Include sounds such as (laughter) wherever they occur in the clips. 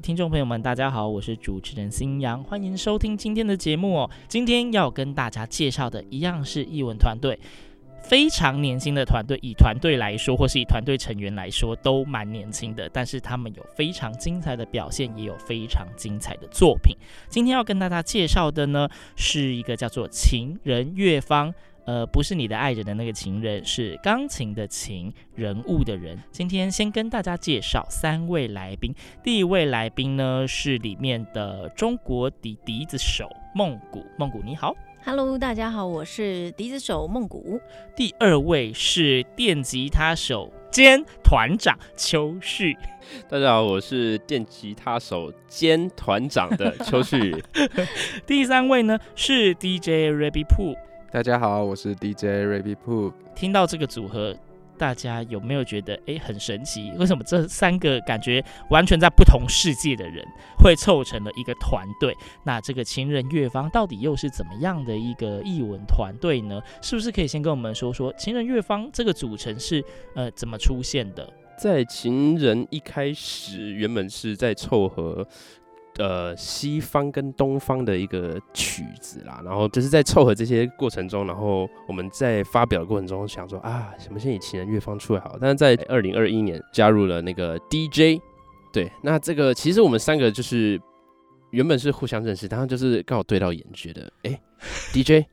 听众朋友们，大家好，我是主持人新阳，欢迎收听今天的节目哦。今天要跟大家介绍的一样是艺文团队，非常年轻的团队。以团队来说，或是以团队成员来说，都蛮年轻的。但是他们有非常精彩的表现，也有非常精彩的作品。今天要跟大家介绍的呢，是一个叫做情人乐方。呃，不是你的爱人的那个情人，是钢琴的琴，人物的人。今天先跟大家介绍三位来宾。第一位来宾呢，是里面的中国笛笛子手孟古。孟古你好。Hello，大家好，我是笛子手孟古。第二位是电吉他手兼团长邱旭。大家好，我是电吉他手兼团长的邱旭。(laughs) 第三位呢是 DJ Rabbit Poo。大家好，我是 DJ Rabbit Poo。听到这个组合，大家有没有觉得诶很神奇？为什么这三个感觉完全在不同世界的人会凑成了一个团队？那这个情人乐坊到底又是怎么样的一个译文团队呢？是不是可以先跟我们说说情人乐坊这个组成是呃怎么出现的？在情人一开始，原本是在凑合。呃，西方跟东方的一个曲子啦，然后就是在凑合这些过程中，然后我们在发表的过程中想说啊，什么先以情人乐方出来好，但是在二零二一年加入了那个 DJ，对，那这个其实我们三个就是原本是互相认识，然后就是刚好对到眼，觉得哎，DJ。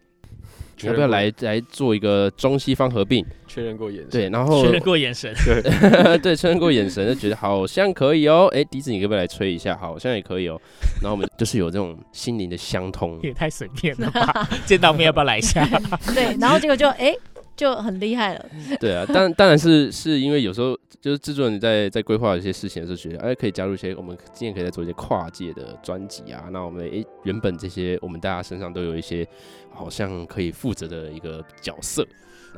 你要不要来来做一个中西方合并？确认过眼神，对，然后确认过眼神，(laughs) 对 (laughs) 对，确认过眼神，就觉得好像可以哦。哎，笛子，你可不可以来吹一下？好像也可以哦。然后我们就是有这种心灵的相通，也太随便了吧？(laughs) 见到面要不要来一下？对，然后结果就哎。就很厉害了。(laughs) 对啊，当当然是是因为有时候就是制作人在在规划一些事情的时候，觉得哎可以加入一些我们今年可以再做一些跨界的专辑啊。那我们哎原本这些我们大家身上都有一些好像可以负责的一个角色。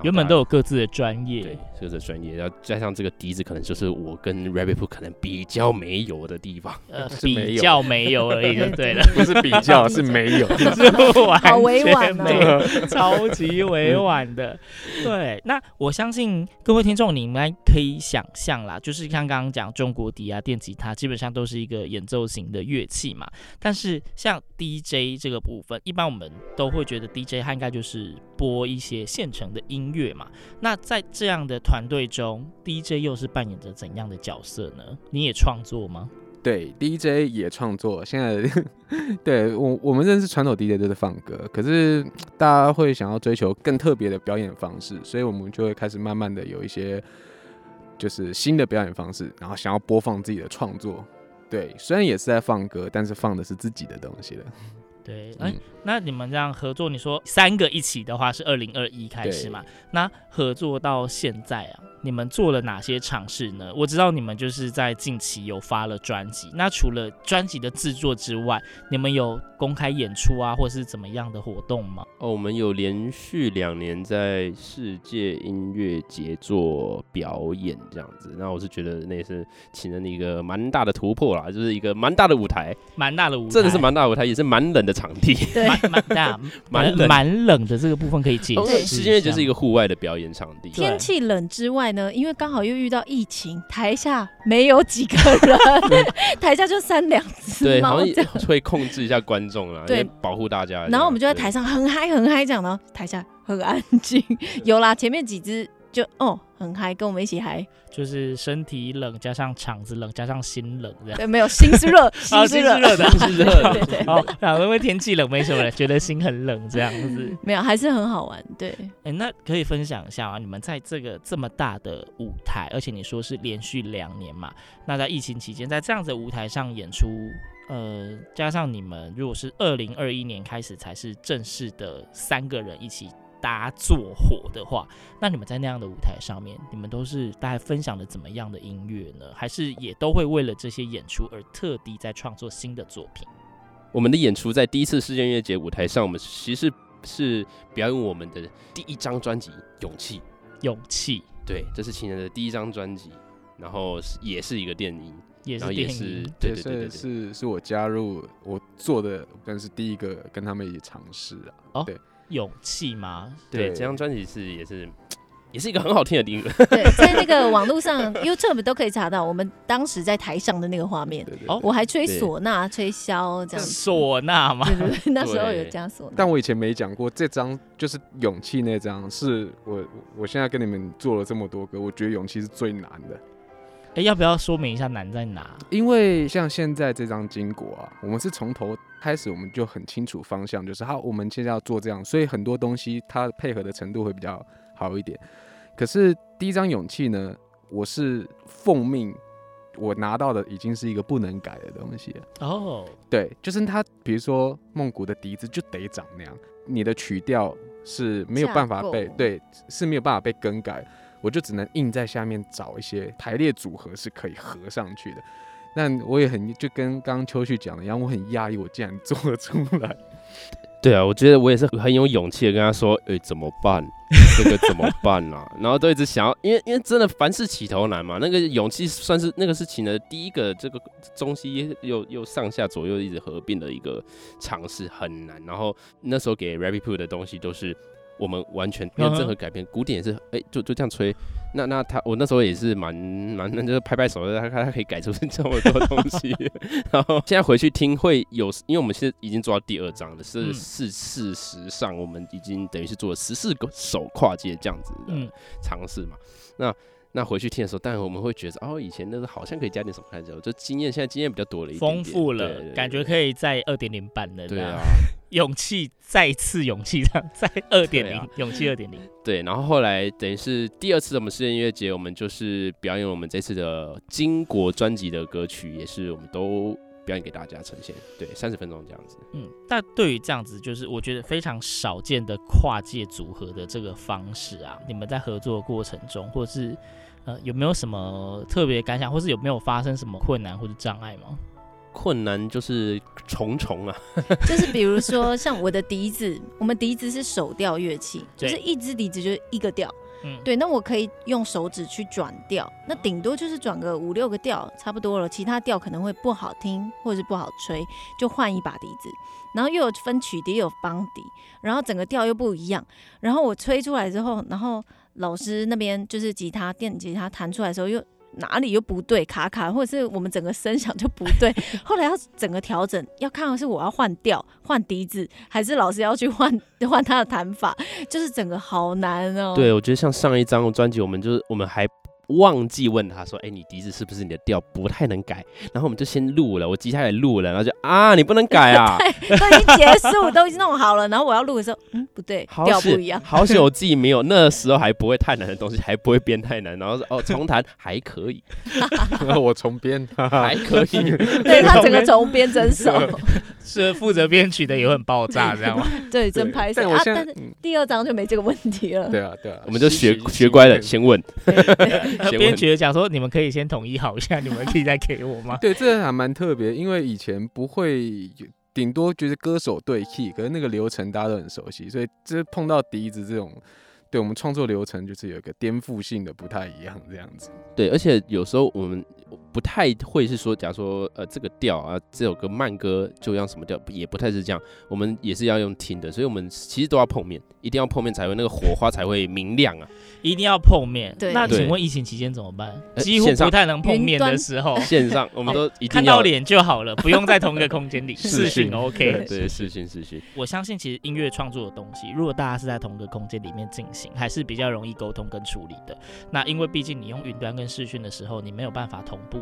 原本都有各自的专业，对，各自的专业，然后加上这个笛子，可能就是我跟 Rabbit 可能比较没有的地方，呃，(laughs) 比较没有而已，对了，(laughs) 不是比较，是没有，(laughs) 是完好委婉哦，超级委婉的。对，那我相信各位听众，你应该可以想象啦，就是像刚刚讲中国笛啊、电吉他，基本上都是一个演奏型的乐器嘛。但是像 DJ 这个部分，一般我们都会觉得 DJ 它应该就是播一些现成的音乐嘛。那在这样的团队中，DJ 又是扮演着怎样的角色呢？你也创作吗？对，DJ 也创作。现在 (laughs) 对我我们认识传统 DJ 都是放歌，可是大家会想要追求更特别的表演方式，所以我们就会开始慢慢的有一些就是新的表演方式，然后想要播放自己的创作。对，虽然也是在放歌，但是放的是自己的东西了。对，哎、欸，那你们这样合作，你说三个一起的话是二零二一开始嘛？那合作到现在啊，你们做了哪些尝试呢？我知道你们就是在近期有发了专辑，那除了专辑的制作之外，你们有公开演出啊，或是怎么样的活动吗？哦，我们有连续两年在世界音乐节做表演这样子，那我是觉得那是情人的一个蛮大的突破啦，就是一个蛮大的舞台，蛮大的舞台，真的是蛮大的舞台，也是蛮冷的场地，对，蛮大，蛮 (laughs) 蛮冷。的这个部分可以解释。世界音乐节是一个户外的表演场地，天气冷之外呢，因为刚好又遇到疫情，台下没有几个人，(laughs) 台下就三两只，对，好像会控制一下观众啊，对，保护大家。然后我们就在台上很嗨很嗨讲，然后台下很安静。有啦，前面几支就哦很嗨，跟我们一起嗨。就是身体冷加上场子冷加上心冷这样。对，没有 (laughs) 心是热，心是热的，(laughs) 心是热的。对对。哦，因为天气冷，没什么人觉得心很冷这样子。(laughs) 没有，还是很好玩。对。哎，那可以分享一下啊，你们在这个这么大的舞台，而且你说是连续两年嘛，那在疫情期间，在这样子的舞台上演出，呃，加上你们如果是二零二一年开始才是正式的三个人一起。搭作伙的话，那你们在那样的舞台上面，你们都是大概分享的怎么样的音乐呢？还是也都会为了这些演出而特地在创作新的作品？我们的演出在第一次世界音乐节舞台上，我们其实是表演我们的第一张专辑《勇气》。勇气，对，这是情人的第一张专辑，然后也是一个电影，也是电影，对对对，对，是是我加入我做的，但是第一个跟他们一起尝试啊。哦，对。勇气吗？对，对这张专辑是也是 (tsk) 也是一个很好听的音乐。(laughs) 对，在那个网络上 YouTube 都可以查到我们当时在台上的那个画面。对对对，我还吹唢呐，吹箫这样。唢呐嘛，对对对，那时候有加唢呐。但我以前没讲过，这张就是勇气那张，是我我现在跟你们做了这么多歌，我觉得勇气是最难的。哎，要不要说明一下难在哪？因为像现在这张金果啊，我们是从头开始，我们就很清楚方向，就是好，我们现在要做这样，所以很多东西它配合的程度会比较好一点。可是第一张勇气呢，我是奉命，我拿到的已经是一个不能改的东西了。哦，对，就是它，比如说梦谷的笛子就得长那样，你的曲调是没有办法被对，是没有办法被更改。我就只能硬在下面找一些排列组合是可以合上去的，但我也很就跟刚刚秋旭讲的一样，我很压抑我竟然做了出来。(laughs) 对啊，我觉得我也是很有勇气的跟他说，哎、欸，怎么办？(laughs) 这个怎么办啊？然后都一直想要，因为因为真的凡事起头难嘛，那个勇气算是那个事情的第一个这个中西又又上下左右一直合并的一个尝试，很难。然后那时候给 Rabbit Poo 的东西都是。我们完全没有任何改变，古典也是，哎、欸，就就这样吹。那那他，我那时候也是蛮蛮，那就是拍拍手的，他他可以改出这么多东西。(laughs) 然后现在回去听会有，因为我们现在已经做到第二章了，是是事实上我们已经等于是做了十四个首跨界这样子的尝试嘛。那那回去听的时候，当然我们会觉得，哦，以前那个好像可以加点什么看着，就经验现在经验比较多了一点，点，丰富了，感觉可以在二点零版的。对啊。(laughs) 勇气，再次勇气，这样在 (laughs) 二点零，勇气二点零。对，然后后来等于是第二次我们世界音乐节，我们就是表演我们这次的金国专辑的歌曲，也是我们都表演给大家呈现。对，三十分钟这样子。嗯，那对于这样子，就是我觉得非常少见的跨界组合的这个方式啊，你们在合作的过程中，或者是呃有没有什么特别感想，或是有没有发生什么困难或者障碍吗？困难就是重重啊，(laughs) 就是比如说像我的笛子，我们笛子是手调乐器，就是一支笛子就是一个调，对，那我可以用手指去转调，那顶多就是转个五六个调，差不多了，其他调可能会不好听或者是不好吹，就换一把笛子，然后又有分曲笛，又有邦笛，然后整个调又不一样，然后我吹出来之后，然后老师那边就是吉他电吉他弹出来的时候又。哪里又不对，卡卡，或者是我们整个声响就不对。(laughs) 后来要整个调整，要看的是我要换调、换笛子，还是老师要去换 (laughs) 换他的弹法，就是整个好难哦。对，我觉得像上一张专辑，我们就是我们还。忘记问他说：“哎、欸，你笛子是不是你的调不太能改？”然后我们就先录了，我吉他也录了，然后就啊，你不能改啊！对，(laughs) 都已经结束，都已经弄好了。然后我要录的时候，嗯，不对，调不一样。好险我自己没有，那时候还不会太难的东西，还不会编太难。然后说哦，重弹还可以，然 (laughs) 后我重编还可以。(laughs) 对他整个重编真熟，是负责编曲的也很爆炸，这样吗？对，真拍手啊！但是第二张就没这个问题了。对啊，对啊，我们就学学乖了，先问。编曲的讲说，你们可以先统一好一下，你们可以再给我吗？(laughs) 对，这个还蛮特别，因为以前不会，顶多觉得歌手对 key，可是那个流程大家都很熟悉，所以这碰到笛子这种，对我们创作流程就是有一个颠覆性的不太一样这样子。对，而且有时候我们不太会是说，假如说呃这个调啊，这首歌慢歌就像什么调，也不太是这样。我们也是要用听的，所以我们其实都要碰面，一定要碰面才会那个火花才会明亮啊。(laughs) 一定要碰面。对。那请问疫情期间怎么办？几乎不太能碰面的时候，(laughs) 线上我们都一定看到脸就好了，不用在同一个空间里。(laughs) 视讯 OK。对，视讯视讯。我相信其实音乐创作的东西，如果大家是在同一个空间里面进行，还是比较容易沟通跟处理的。那因为毕竟你用云端跟视讯的时候，你没有办法同步。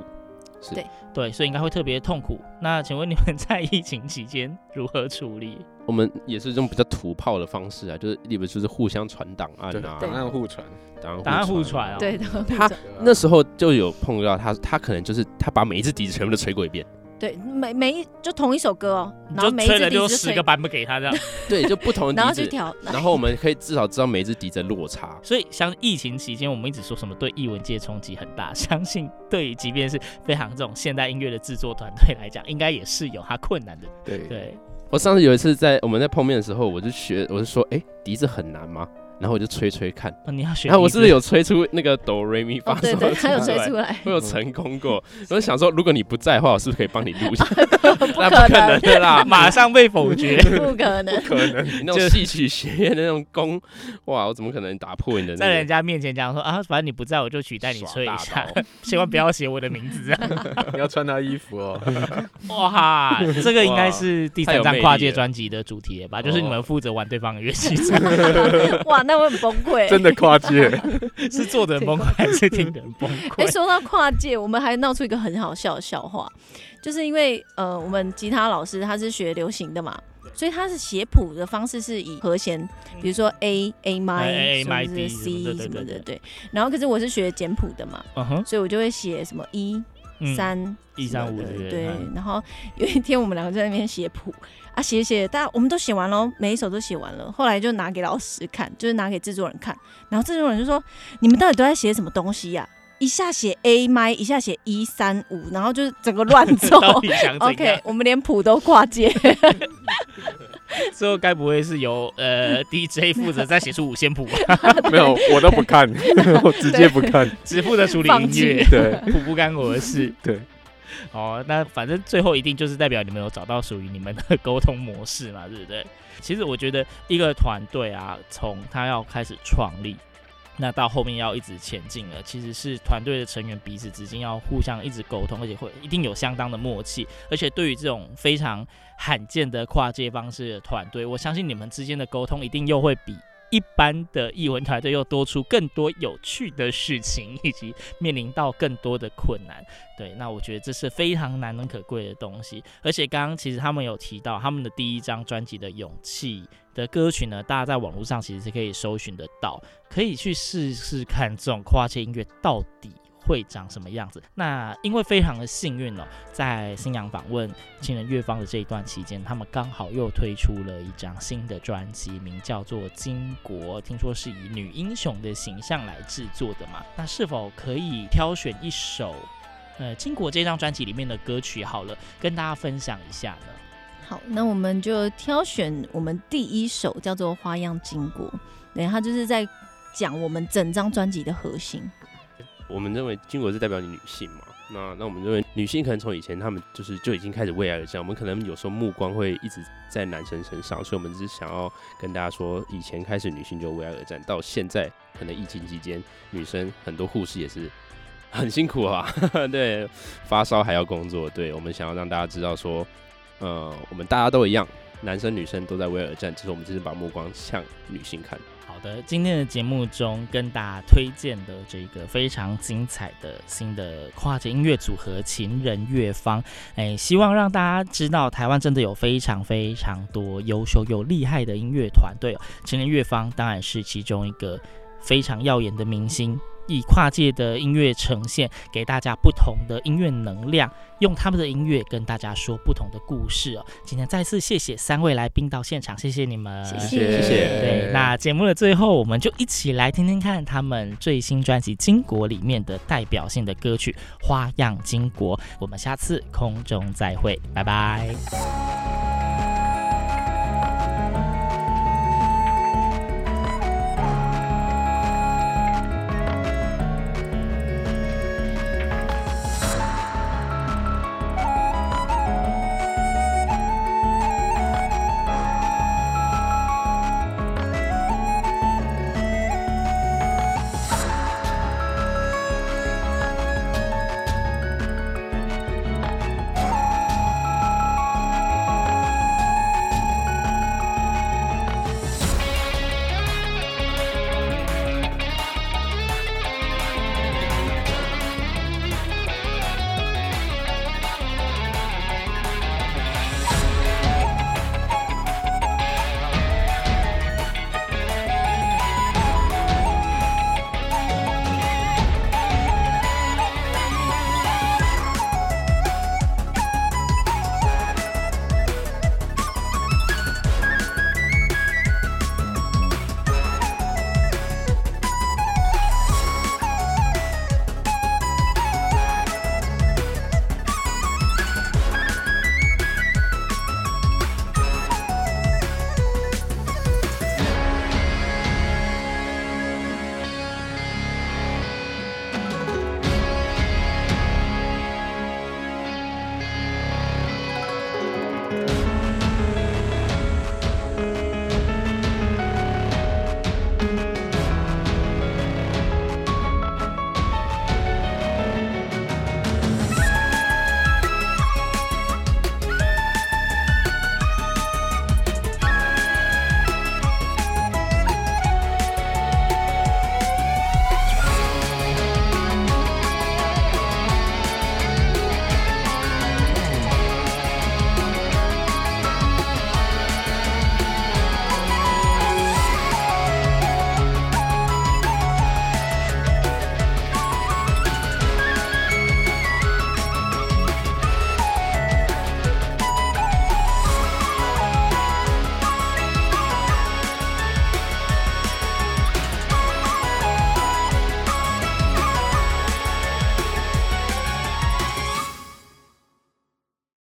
是对对，所以应该会特别痛苦。那请问你们 (laughs) 在疫情期间如何处理？我们也是用比较土炮的方式啊，就是你们就是互相传档案啊，档案互传，档案互传啊。对，他那时候就有碰到他，他可能就是他把每一只笛子全部都吹过一遍。对，每每一就同一首歌哦，然后就吹了就十个版本给他这样。(laughs) 对，就不同的笛子，然后去调，然后我们可以至少知道每一只笛子的落差。(laughs) 所以像疫情期间，我们一直说什么对艺文界冲击很大，(laughs) 相信对于即便是非常这种现代音乐的制作团队来讲，应该也是有它困难的。对对，我上次有一次在我们在碰面的时候，我就学，我就说，哎，笛子很难吗？然后我就吹吹看，你要学，然后我是不是有吹出那个哆瑞咪发？对对，他有吹出来，我有成功过。我就想说，如果你不在的话，我是不是可以帮你录一下？(laughs) 不可能的啦，(laughs) 马上被否决，不可能，不可能。你那种戏曲学院的那种功，哇，我怎么可能打破你的？在人家面前讲说啊，反正你不在，我就取代你吹一下，千万不要写我的名字啊！(laughs) 你要穿他衣服哦。哇，这个应该是第三张跨界专辑的主题吧？就是你们负责玩对方的乐器。哇。那我很崩溃，真的跨界，(laughs) 是做的崩溃还是听的崩溃？哎、欸，说到跨界，我们还闹出一个很好笑的笑话，就是因为呃，我们吉他老师他是学流行的嘛，所以他是写谱的方式是以和弦，比如说 A A m A m D C 什么的，对。然后可是我是学简谱的嘛，所以我就会写什么一三一三五对。然后有一天我们两个在那边写谱。啊，写写，大家我们都写完了，每一首都写完了。后来就拿给老师看，就是拿给制作人看。然后制作人就说：“你们到底都在写什么东西呀、啊？一下写 A 麦，一下写一三五，然后就是整个乱走。(laughs) (laughs) ”OK，我们连谱都跨界。(laughs) (laughs) 最后该不会是由呃 DJ 负责再写出五线谱吧？(laughs) 没有，(laughs) 我都不看，我直接不看，只负责处理音乐，对，谱不干我的事，对。哦，那反正最后一定就是代表你们有找到属于你们的沟通模式嘛，对不对？其实我觉得一个团队啊，从他要开始创立，那到后面要一直前进了，其实是团队的成员彼此之间要互相一直沟通，而且会一定有相当的默契。而且对于这种非常罕见的跨界方式的团队，我相信你们之间的沟通一定又会比。一般的艺文团队又多出更多有趣的事情，(laughs) 以及面临到更多的困难。对，那我觉得这是非常难能可贵的东西。而且刚刚其实他们有提到他们的第一张专辑的勇气的歌曲呢，大家在网络上其实是可以搜寻得到，可以去试试看这种跨界音乐到底会长什么样子？那因为非常的幸运哦，在新娘访问情人乐方的这一段期间，他们刚好又推出了一张新的专辑，名叫做《巾帼》，听说是以女英雄的形象来制作的嘛？那是否可以挑选一首呃《巾帼》这张专辑里面的歌曲？好了，跟大家分享一下呢？好，那我们就挑选我们第一首叫做《花样巾帼》，对，它就是在讲我们整张专辑的核心。我们认为巾帼是代表你女性嘛？那那我们认为女性可能从以前她们就是就已经开始为爱而战。我们可能有时候目光会一直在男生身上，所以我们只是想要跟大家说，以前开始女性就为爱而战，到现在可能疫情期间，女生很多护士也是很辛苦啊，(laughs) 对，发烧还要工作。对，我们想要让大家知道说，呃，我们大家都一样，男生女生都在为爱而战，只是我们只是把目光向女性看。好的，今天的节目中跟大家推荐的这个非常精彩的新的跨界音乐组合情人乐坊，哎，希望让大家知道台湾真的有非常非常多优秀又厉害的音乐团队。情人乐坊当然是其中一个非常耀眼的明星。以跨界的音乐呈现，给大家不同的音乐能量，用他们的音乐跟大家说不同的故事哦。今天再次谢谢三位来宾到现场，谢谢你们，谢谢谢谢。对，那节目的最后，我们就一起来听听看他们最新专辑《金国》里面的代表性的歌曲《花样金国》。我们下次空中再会，拜拜。